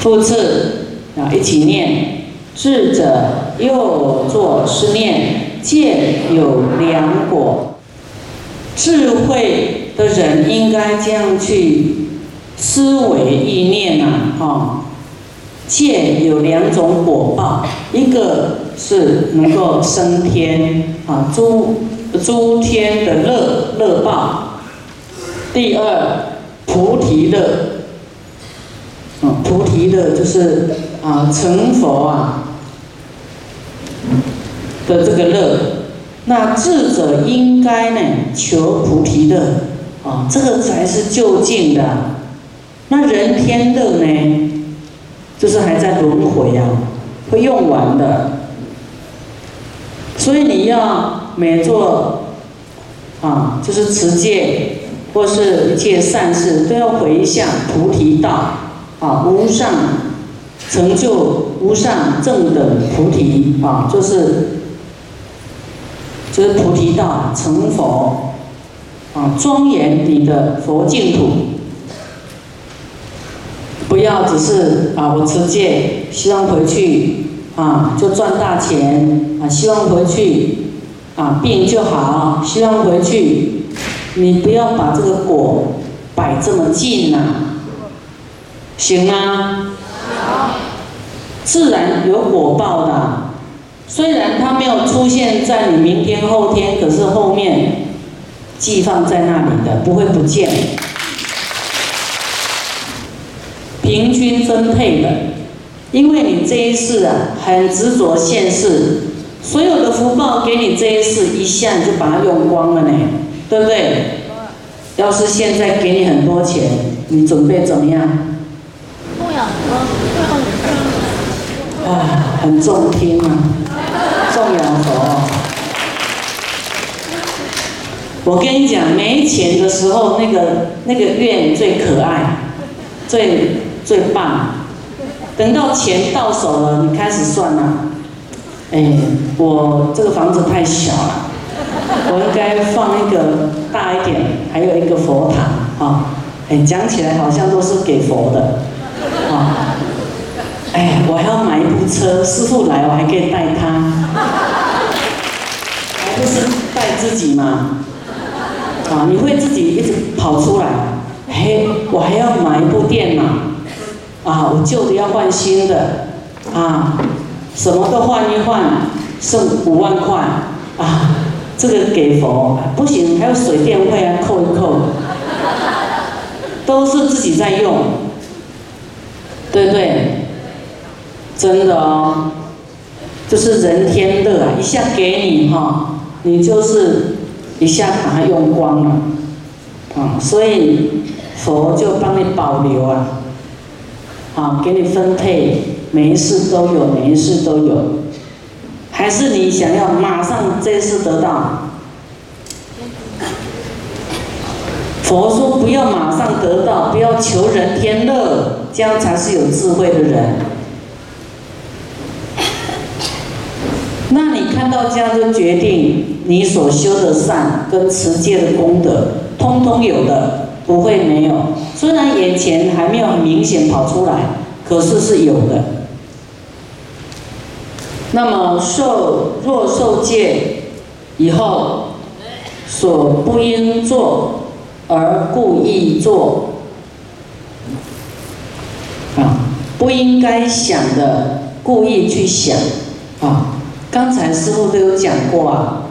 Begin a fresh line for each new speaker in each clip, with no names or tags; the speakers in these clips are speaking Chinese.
复次啊，一起念。智者又作是念：见有良果。智慧的人应该这样去思维意念呐，哈。见有两种果报，一个是能够升天啊，诸诸天的乐乐报；第二，菩提乐，啊，菩提乐就是啊成佛啊的这个乐。那智者应该呢求菩提乐啊，这个才是就近的。那人天乐呢？就是还在轮回啊，会用完的，所以你要每做啊，就是持戒或是一切善事，都要回向菩提道啊，无上成就无上正等菩提啊，就是就是菩提道成佛啊，庄严你的佛净土。不要只是啊，我持戒，希望回去啊就赚大钱啊，希望回去啊病就好，希望回去，你不要把这个果摆这么近呐，行吗？自然有果报的，虽然它没有出现在你明天后天，可是后面寄放在那里的，不会不见。平均分配的，因为你这一世啊很执着现世，所有的福报给你这一世一下就把它用光了呢，对不对？要是现在给你很多钱，你准备怎么样？供养佛，啊，很重听啊，供养佛。我跟你讲，没钱的时候，那个那个愿最可爱，最。最棒，等到钱到手了，你开始算了。哎，我这个房子太小了，我应该放一个大一点，还有一个佛堂啊。哎，讲起来好像都是给佛的啊。哎，我还要买一部车，师傅来我还可以带他，还不是带自己吗？啊，你会自己一直跑出来。嘿，我还要买一部电脑。啊，我旧的要换新的，啊，什么都换一换，剩五万块，啊，这个给佛不行，还有水电费啊，扣一扣，都是自己在用，对不对？真的哦，就是人天乐啊，一下给你哈，你就是一下把它用光了，啊，所以佛就帮你保留啊。啊，给你分配，每一次都有，每一次都有，还是你想要马上这次得到？佛说不要马上得到，不要求人天乐，这样才是有智慧的人。那你看到这样就决定，你所修的善跟持戒的功德，通通有的。不会没有，虽然眼前还没有很明显跑出来，可是是有的。那么受若受戒以后，所不应做而故意做，啊，不应该想的故意去想，啊，刚才师傅都有讲过啊，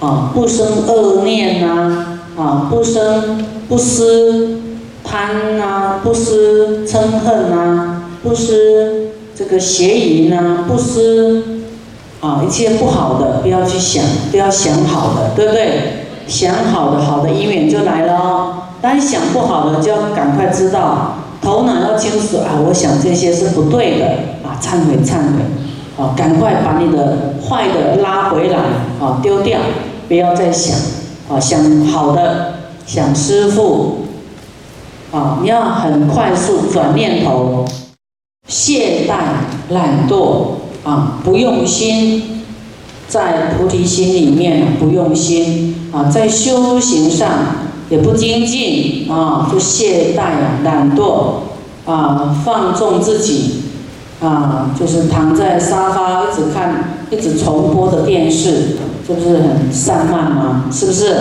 啊，不生恶念呐，啊，不生。不思贪呐，不思嗔恨呐，不思这个邪淫呐，不思啊一切不好的，不要去想，不要想好的，对不对？想好的，好的因缘就来了哦。但想不好的，就要赶快知道，头脑要清楚啊！我想这些是不对的啊，忏悔忏悔，啊，赶快把你的坏的拉回来啊，丢掉，不要再想啊，想好的。想师傅，啊，你要很快速转念头，懈怠懒惰啊，不用心，在菩提心里面不用心啊，在修行上也不精进啊，就懈怠懒惰啊放纵自己，啊就是躺在沙发一直看一直重播的电视，这不是很散漫吗？是不是？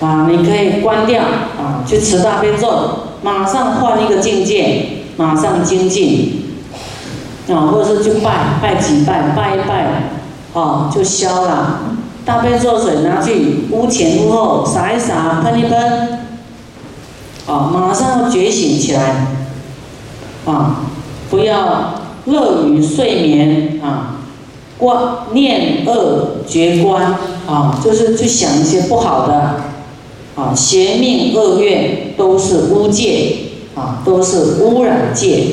啊，你可以关掉啊，去持大悲咒，马上换一个境界，马上精进，啊，或者是去拜拜几拜，拜一拜，啊，就消了。大悲咒水拿去屋前屋后洒一洒，喷一喷，啊，马上要觉醒起来，啊，不要乐于睡眠啊，观念恶觉观啊，就是去想一些不好的。啊，邪命恶愿都是污戒，啊，都是污染戒。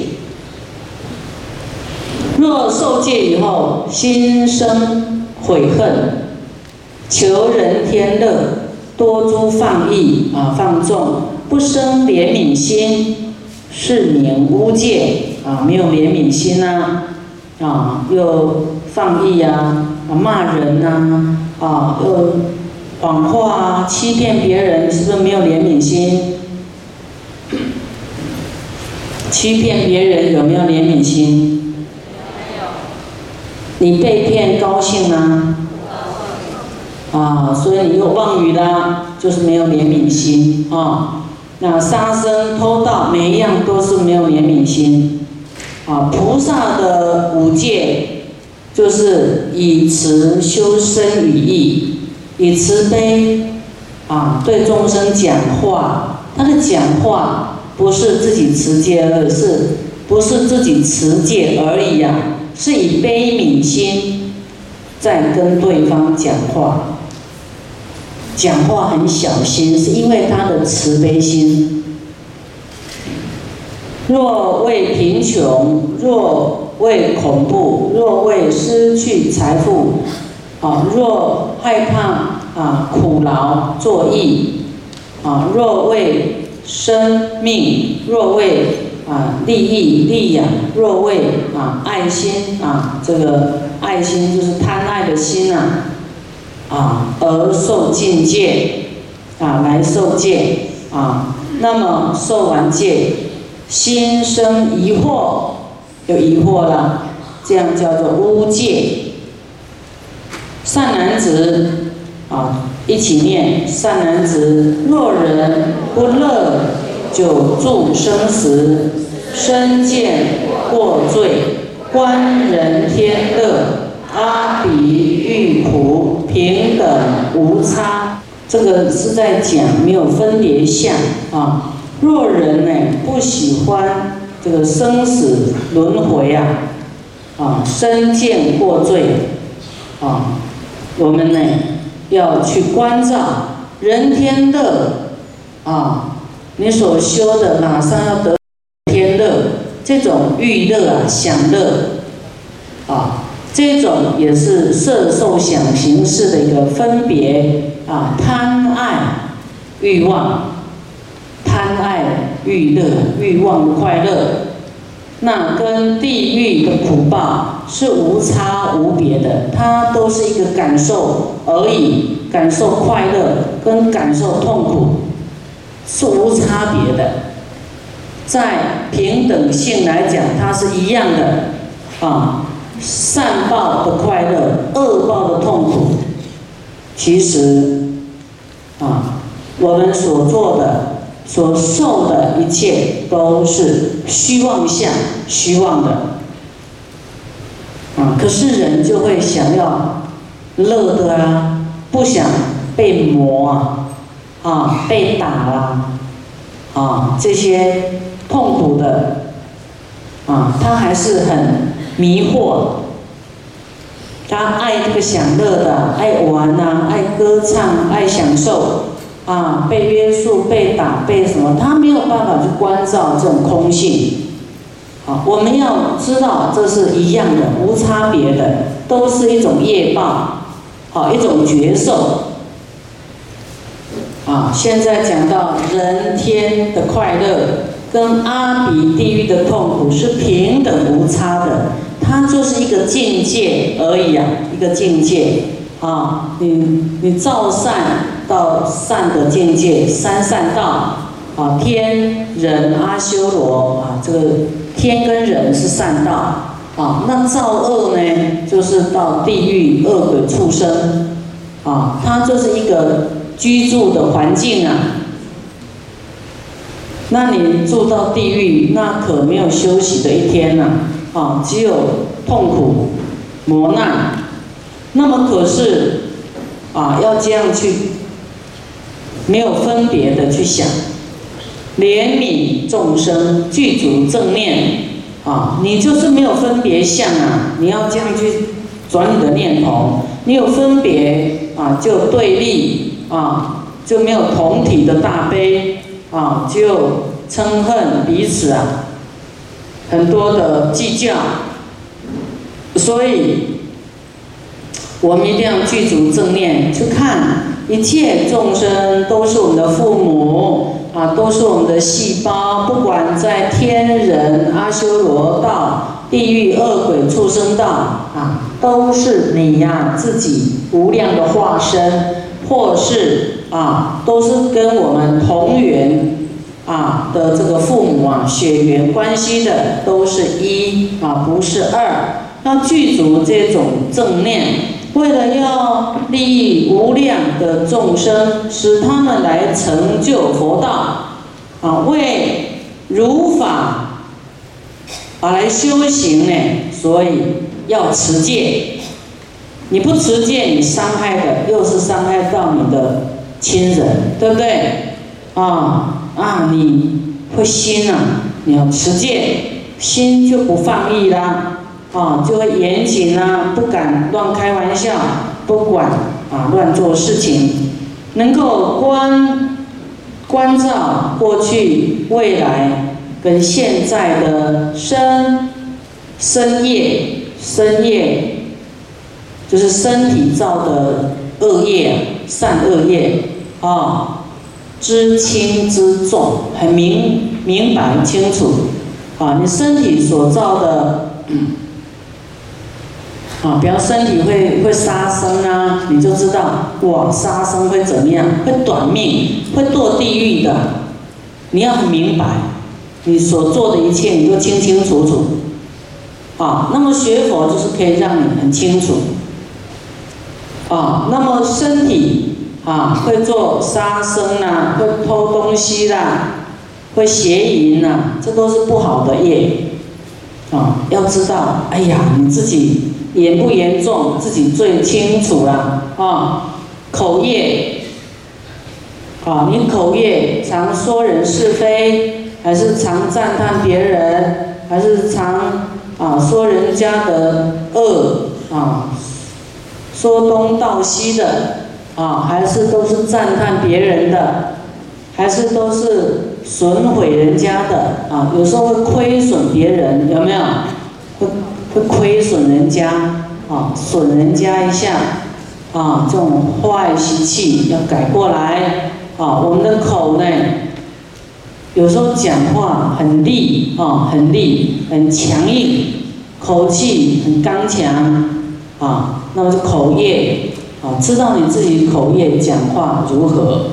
若受戒以后，心生悔恨，求人天乐，多诸放逸，啊，放纵，不生怜悯心，是名污戒，啊，没有怜悯心呐，啊，又放逸啊，啊，骂人呐，啊，又。谎话啊，欺骗别人，是不是没有怜悯心？欺骗别人有没有怜悯心？没有。你被骗高兴吗？啊，所以你又妄语啦，就是没有怜悯心啊。那杀生偷盗，每一样都是没有怜悯心。啊，菩萨的五戒就是以慈修身语意。以慈悲啊，对众生讲话，他的讲话不是自己持戒而是不是自己持戒而已呀？是以悲悯心在跟对方讲话，讲话很小心，是因为他的慈悲心。若为贫穷，若为恐怖，若为失去财富。啊，若害怕啊，苦劳作役啊，若为生命，若为啊利益利养，若为啊爱心啊，这个爱心就是贪爱的心呐，啊而受境界啊来受戒啊，那么受完戒，心生疑惑，有疑惑了，这样叫做污戒。善男子，啊，一起念。善男子，若人不乐，久住生死，身见过罪，观人天乐，阿鼻欲苦，平等无差。这个是在讲没有分别相啊。若人呢不喜欢这个生死轮回啊，啊，身见过罪，啊。我们呢，要去关照人天乐啊！你所修的马上要得天乐，这种欲乐啊、享乐啊，这种也是色受想行识的一个分别啊，贪爱欲望，贪爱欲乐，欲望快乐。那跟地狱的苦报是无差无别的，它都是一个感受而已，感受快乐跟感受痛苦是无差别的，在平等性来讲，它是一样的啊。善报的快乐，恶报的痛苦，其实啊，我们所做的。所受的一切都是虚妄相，虚妄的啊！可是人就会想要乐的啊，不想被磨啊，啊，被打啊，啊，这些痛苦的啊，他还是很迷惑。他爱这个享乐的，爱玩呐，爱歌唱，爱享受。啊，被约束、被打、被什么？他没有办法去关照这种空性。好，我们要知道这是一样的，无差别的，都是一种业报，好，一种觉受。啊，现在讲到人天的快乐跟阿鼻地狱的痛苦是平等无差的，它就是一个境界而已啊，一个境界。啊，你你造善。到善的境界，三善道啊，天人阿修罗啊，这个天跟人是善道啊，那造恶呢，就是到地狱恶鬼畜生啊，它就是一个居住的环境啊。那你住到地狱，那可没有休息的一天呐，啊，只有痛苦磨难。那么可是啊，要这样去没有分别的去想。怜悯众生，具足正念啊！你就是没有分别相啊！你要这样去转你的念头，你有分别啊，就对立啊，就没有同体的大悲啊，就嗔恨彼此啊，很多的计较。所以，我们一定要具足正念，去看一切众生都是我们的父母。啊，都是我们的细胞，不管在天人、阿修罗道、地狱、恶鬼、畜生道，啊，都是你呀自己无量的化身，或是啊，都是跟我们同源啊的这个父母啊血缘关系的，都是一啊，不是二，要具足这种正念。为了要利益无量的众生，使他们来成就佛道，啊，为如法啊来修行呢，所以要持戒。你不持戒，你伤害的又是伤害到你的亲人，对不对？啊啊，你会心啊，你要持戒，心就不放逸啦。啊，就会严谨啊，不敢乱开玩笑，不管啊乱做事情，能够关关照过去、未来跟现在的生生业、生业，就是身体造的恶业、善恶业啊，知轻知重，很明明白清楚啊，你身体所造的。啊，比方身体会会杀生啊，你就知道哇，杀生会怎么样？会短命，会堕地狱的。你要很明白，你所做的一切，你都清清楚楚。啊，那么学佛就是可以让你很清楚。啊，那么身体啊，会做杀生啦，会偷东西啦，会邪淫呐，这都是不好的业。啊，要知道，哎呀，你自己。严不严重，自己最清楚了啊！口业，啊，你口业常说人是非，还是常赞叹别人，还是常啊说人家的恶啊，说东道西的啊，还是都是赞叹别人的，还是都是损毁人家的啊？有时候会亏损别人，有没有？会。会亏损人家，啊，损人家一下，啊，这种坏习气要改过来，啊，我们的口呢，有时候讲话很利，啊，很利，很强硬，口气很刚强，啊，那么是口业，啊，知道你自己口业讲话如何，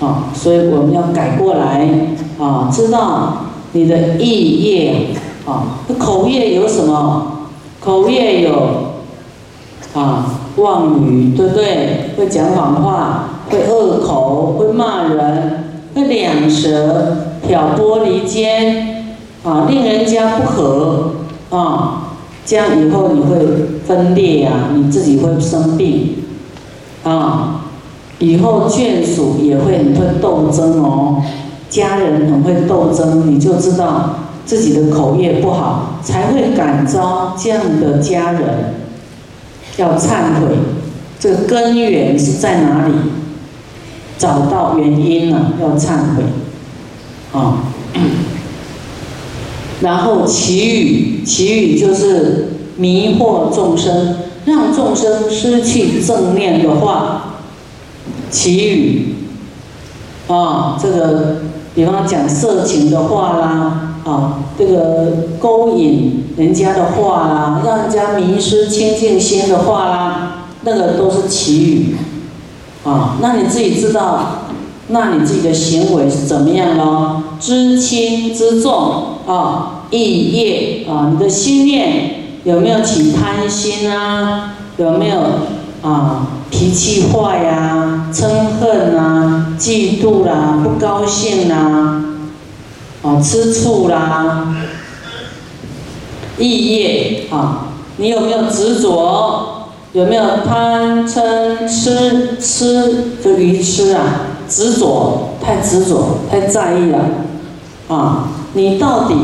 啊，所以我们要改过来，啊，知道你的意业，啊，口业有什么？口业有啊妄语，对不对？会讲谎话，会恶口，会骂人，会两舌，挑拨离间，啊，令人家不和，啊，这样以后你会分裂呀，你自己会生病，啊，以后眷属也会很会斗争哦，家人很会斗争，你就知道。自己的口业不好，才会感召这样的家人，要忏悔。这个根源是在哪里？找到原因了，要忏悔。啊，然后祈语，祈语就是迷惑众生，让众生失去正念的话，祈语。啊，这个比方讲色情的话啦。啊，这个勾引人家的话啦，让人家迷失清净心的话啦，那个都是祈语。啊，那你自己知道，那你自己的行为是怎么样咯？知轻知重啊，意业啊，你的心念有没有起贪心啊？有没有啊脾气坏呀、嗔恨啊、嫉妒啦、不高兴啦、啊吃醋啦、意业啊？你有没有执着？有没有贪嗔痴痴就愚痴啊？执着太执着太在意了啊！你到底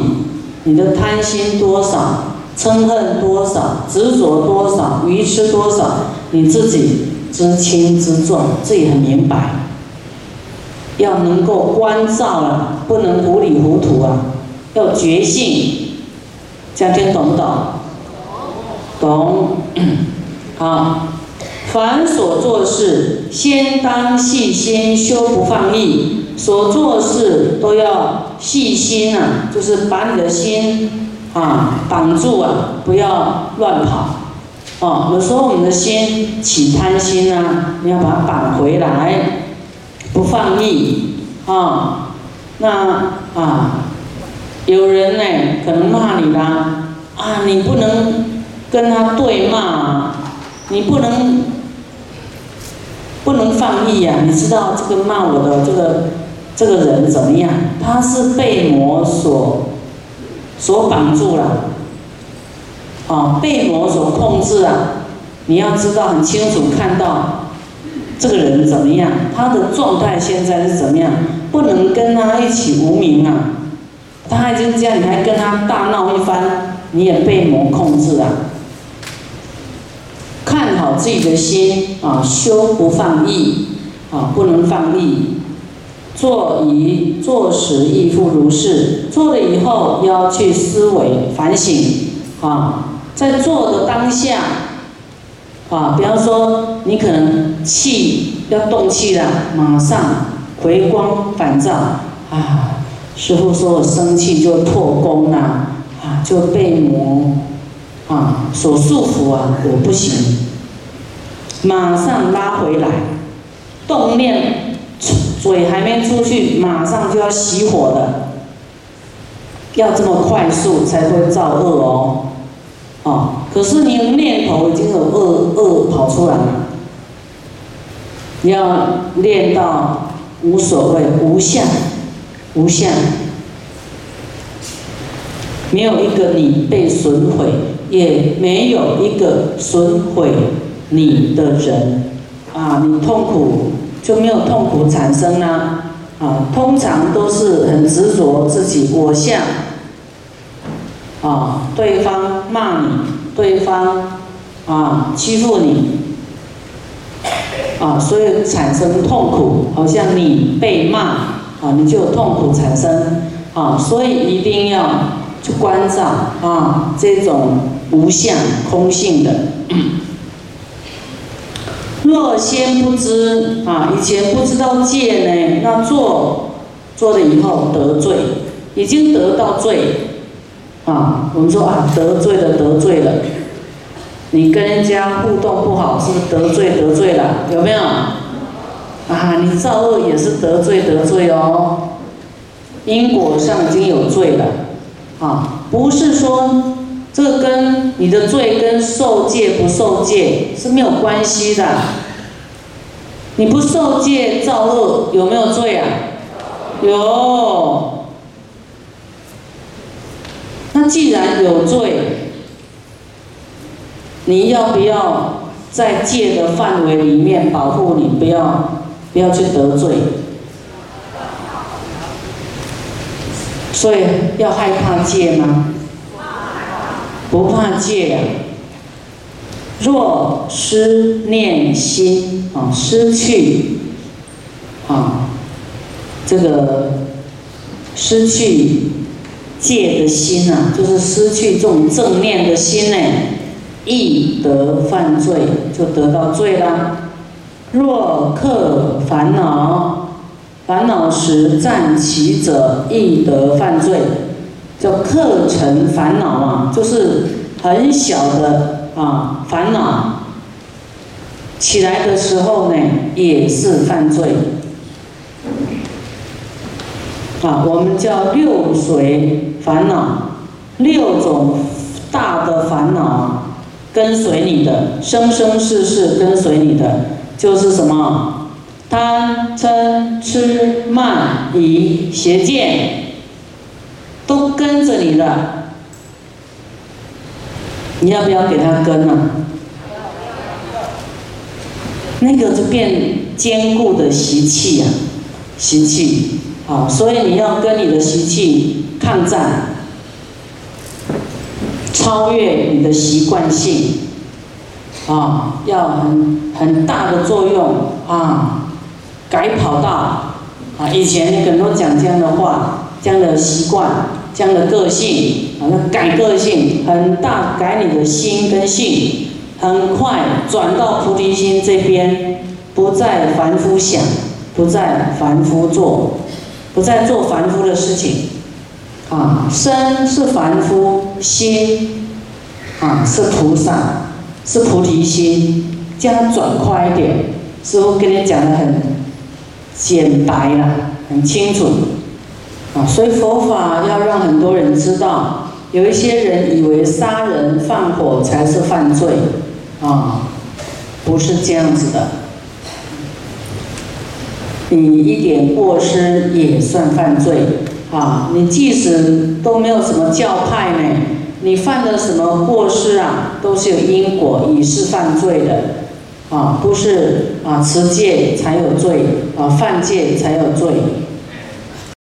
你的贪心多少？嗔恨多少？执着多少？愚痴多少？你自己知轻知重，自己很明白。要能够关照了，不能糊里糊涂啊！要觉性，这样听懂不懂？懂。好，凡所做事，先当细心修不放逸。所做事都要细心啊，就是把你的心啊绑住啊，不要乱跑。哦，有时候我们的心起贪心啊，你要把它绑回来，不放逸啊。那啊，有人呢可能骂你啦，啊，你不能跟他对骂。你不能不能放逸呀！你知道这个骂我的这个这个人怎么样？他是被魔所所绑住了，啊，被魔所控制啊！你要知道很清楚看到这个人怎么样，他的状态现在是怎么样？不能跟他一起无名啊！他已经这样，你还跟他大闹一番，你也被魔控制啊。看好自己的心啊，修不放逸啊，不能放逸。做宜做时亦复如是，做了以后要去思维反省啊，在做的当下啊，比方说你可能气要动气了，马上回光返照啊。师傅说我生气就破功了啊，就被魔。啊，所束缚啊，我不行，马上拉回来，动念，嘴还没出去，马上就要熄火的，要这么快速才会造恶哦，哦，可是你的念头已经有恶恶跑出来了，你要练到无所谓无相，无相，没有一个你被损毁。也没有一个损毁你的人啊，你痛苦就没有痛苦产生呢啊，通常都是很执着自己我相啊，对方骂你，对方啊欺负你啊，所以产生痛苦，好像你被骂啊，你就有痛苦产生啊，所以一定要去关照啊这种。无相空性的，若先不知啊，以前不知道戒呢，那做做了以后得罪，已经得到罪啊。我们说啊，得罪了得罪了，你跟人家互动不好，是不是得罪得罪了？有没有？啊，你造恶也是得罪得罪哦，因果上已经有罪了啊，不是说。这个跟你的罪跟受戒不受戒是没有关系的。你不受戒造恶有没有罪啊？有。那既然有罪，你要不要在戒的范围里面保护你，不要不要去得罪？所以要害怕戒吗？不怕戒呀。若失念心啊，失去啊，这个失去戒的心呐，就是失去这种正念的心呢，易得犯罪，就得到罪啦。若克烦恼，烦恼时暂起者，易得犯罪。叫克成烦恼啊，就是很小的啊烦恼起来的时候呢，也是犯罪。啊，我们叫六随烦恼，六种大的烦恼跟随你的，生生世世跟随你的，就是什么？贪嗔痴慢疑邪见，都跟着你了。你要不要给他跟呢？那个就变坚固的习气啊，习气。好，所以你要跟你的习气抗战，超越你的习惯性，啊，要很很大的作用啊，改跑道啊，以前很多讲这样的话，这样的习惯，这样的个性，啊，要改个性，很大改你的心跟性，很快转到菩提心这边，不再凡夫想，不再凡夫做。不再做凡夫的事情，啊，身是凡夫，心啊是菩萨，是菩提心，这样转快一点。师傅跟你讲的很简白了，很清楚，啊，所以佛法要让很多人知道，有一些人以为杀人放火才是犯罪，啊，不是这样子的。你一点过失也算犯罪啊！你即使都没有什么教派呢，你犯的什么过失啊，都是有因果，也是犯罪的啊！不是啊，持戒才有罪啊，犯戒才有罪。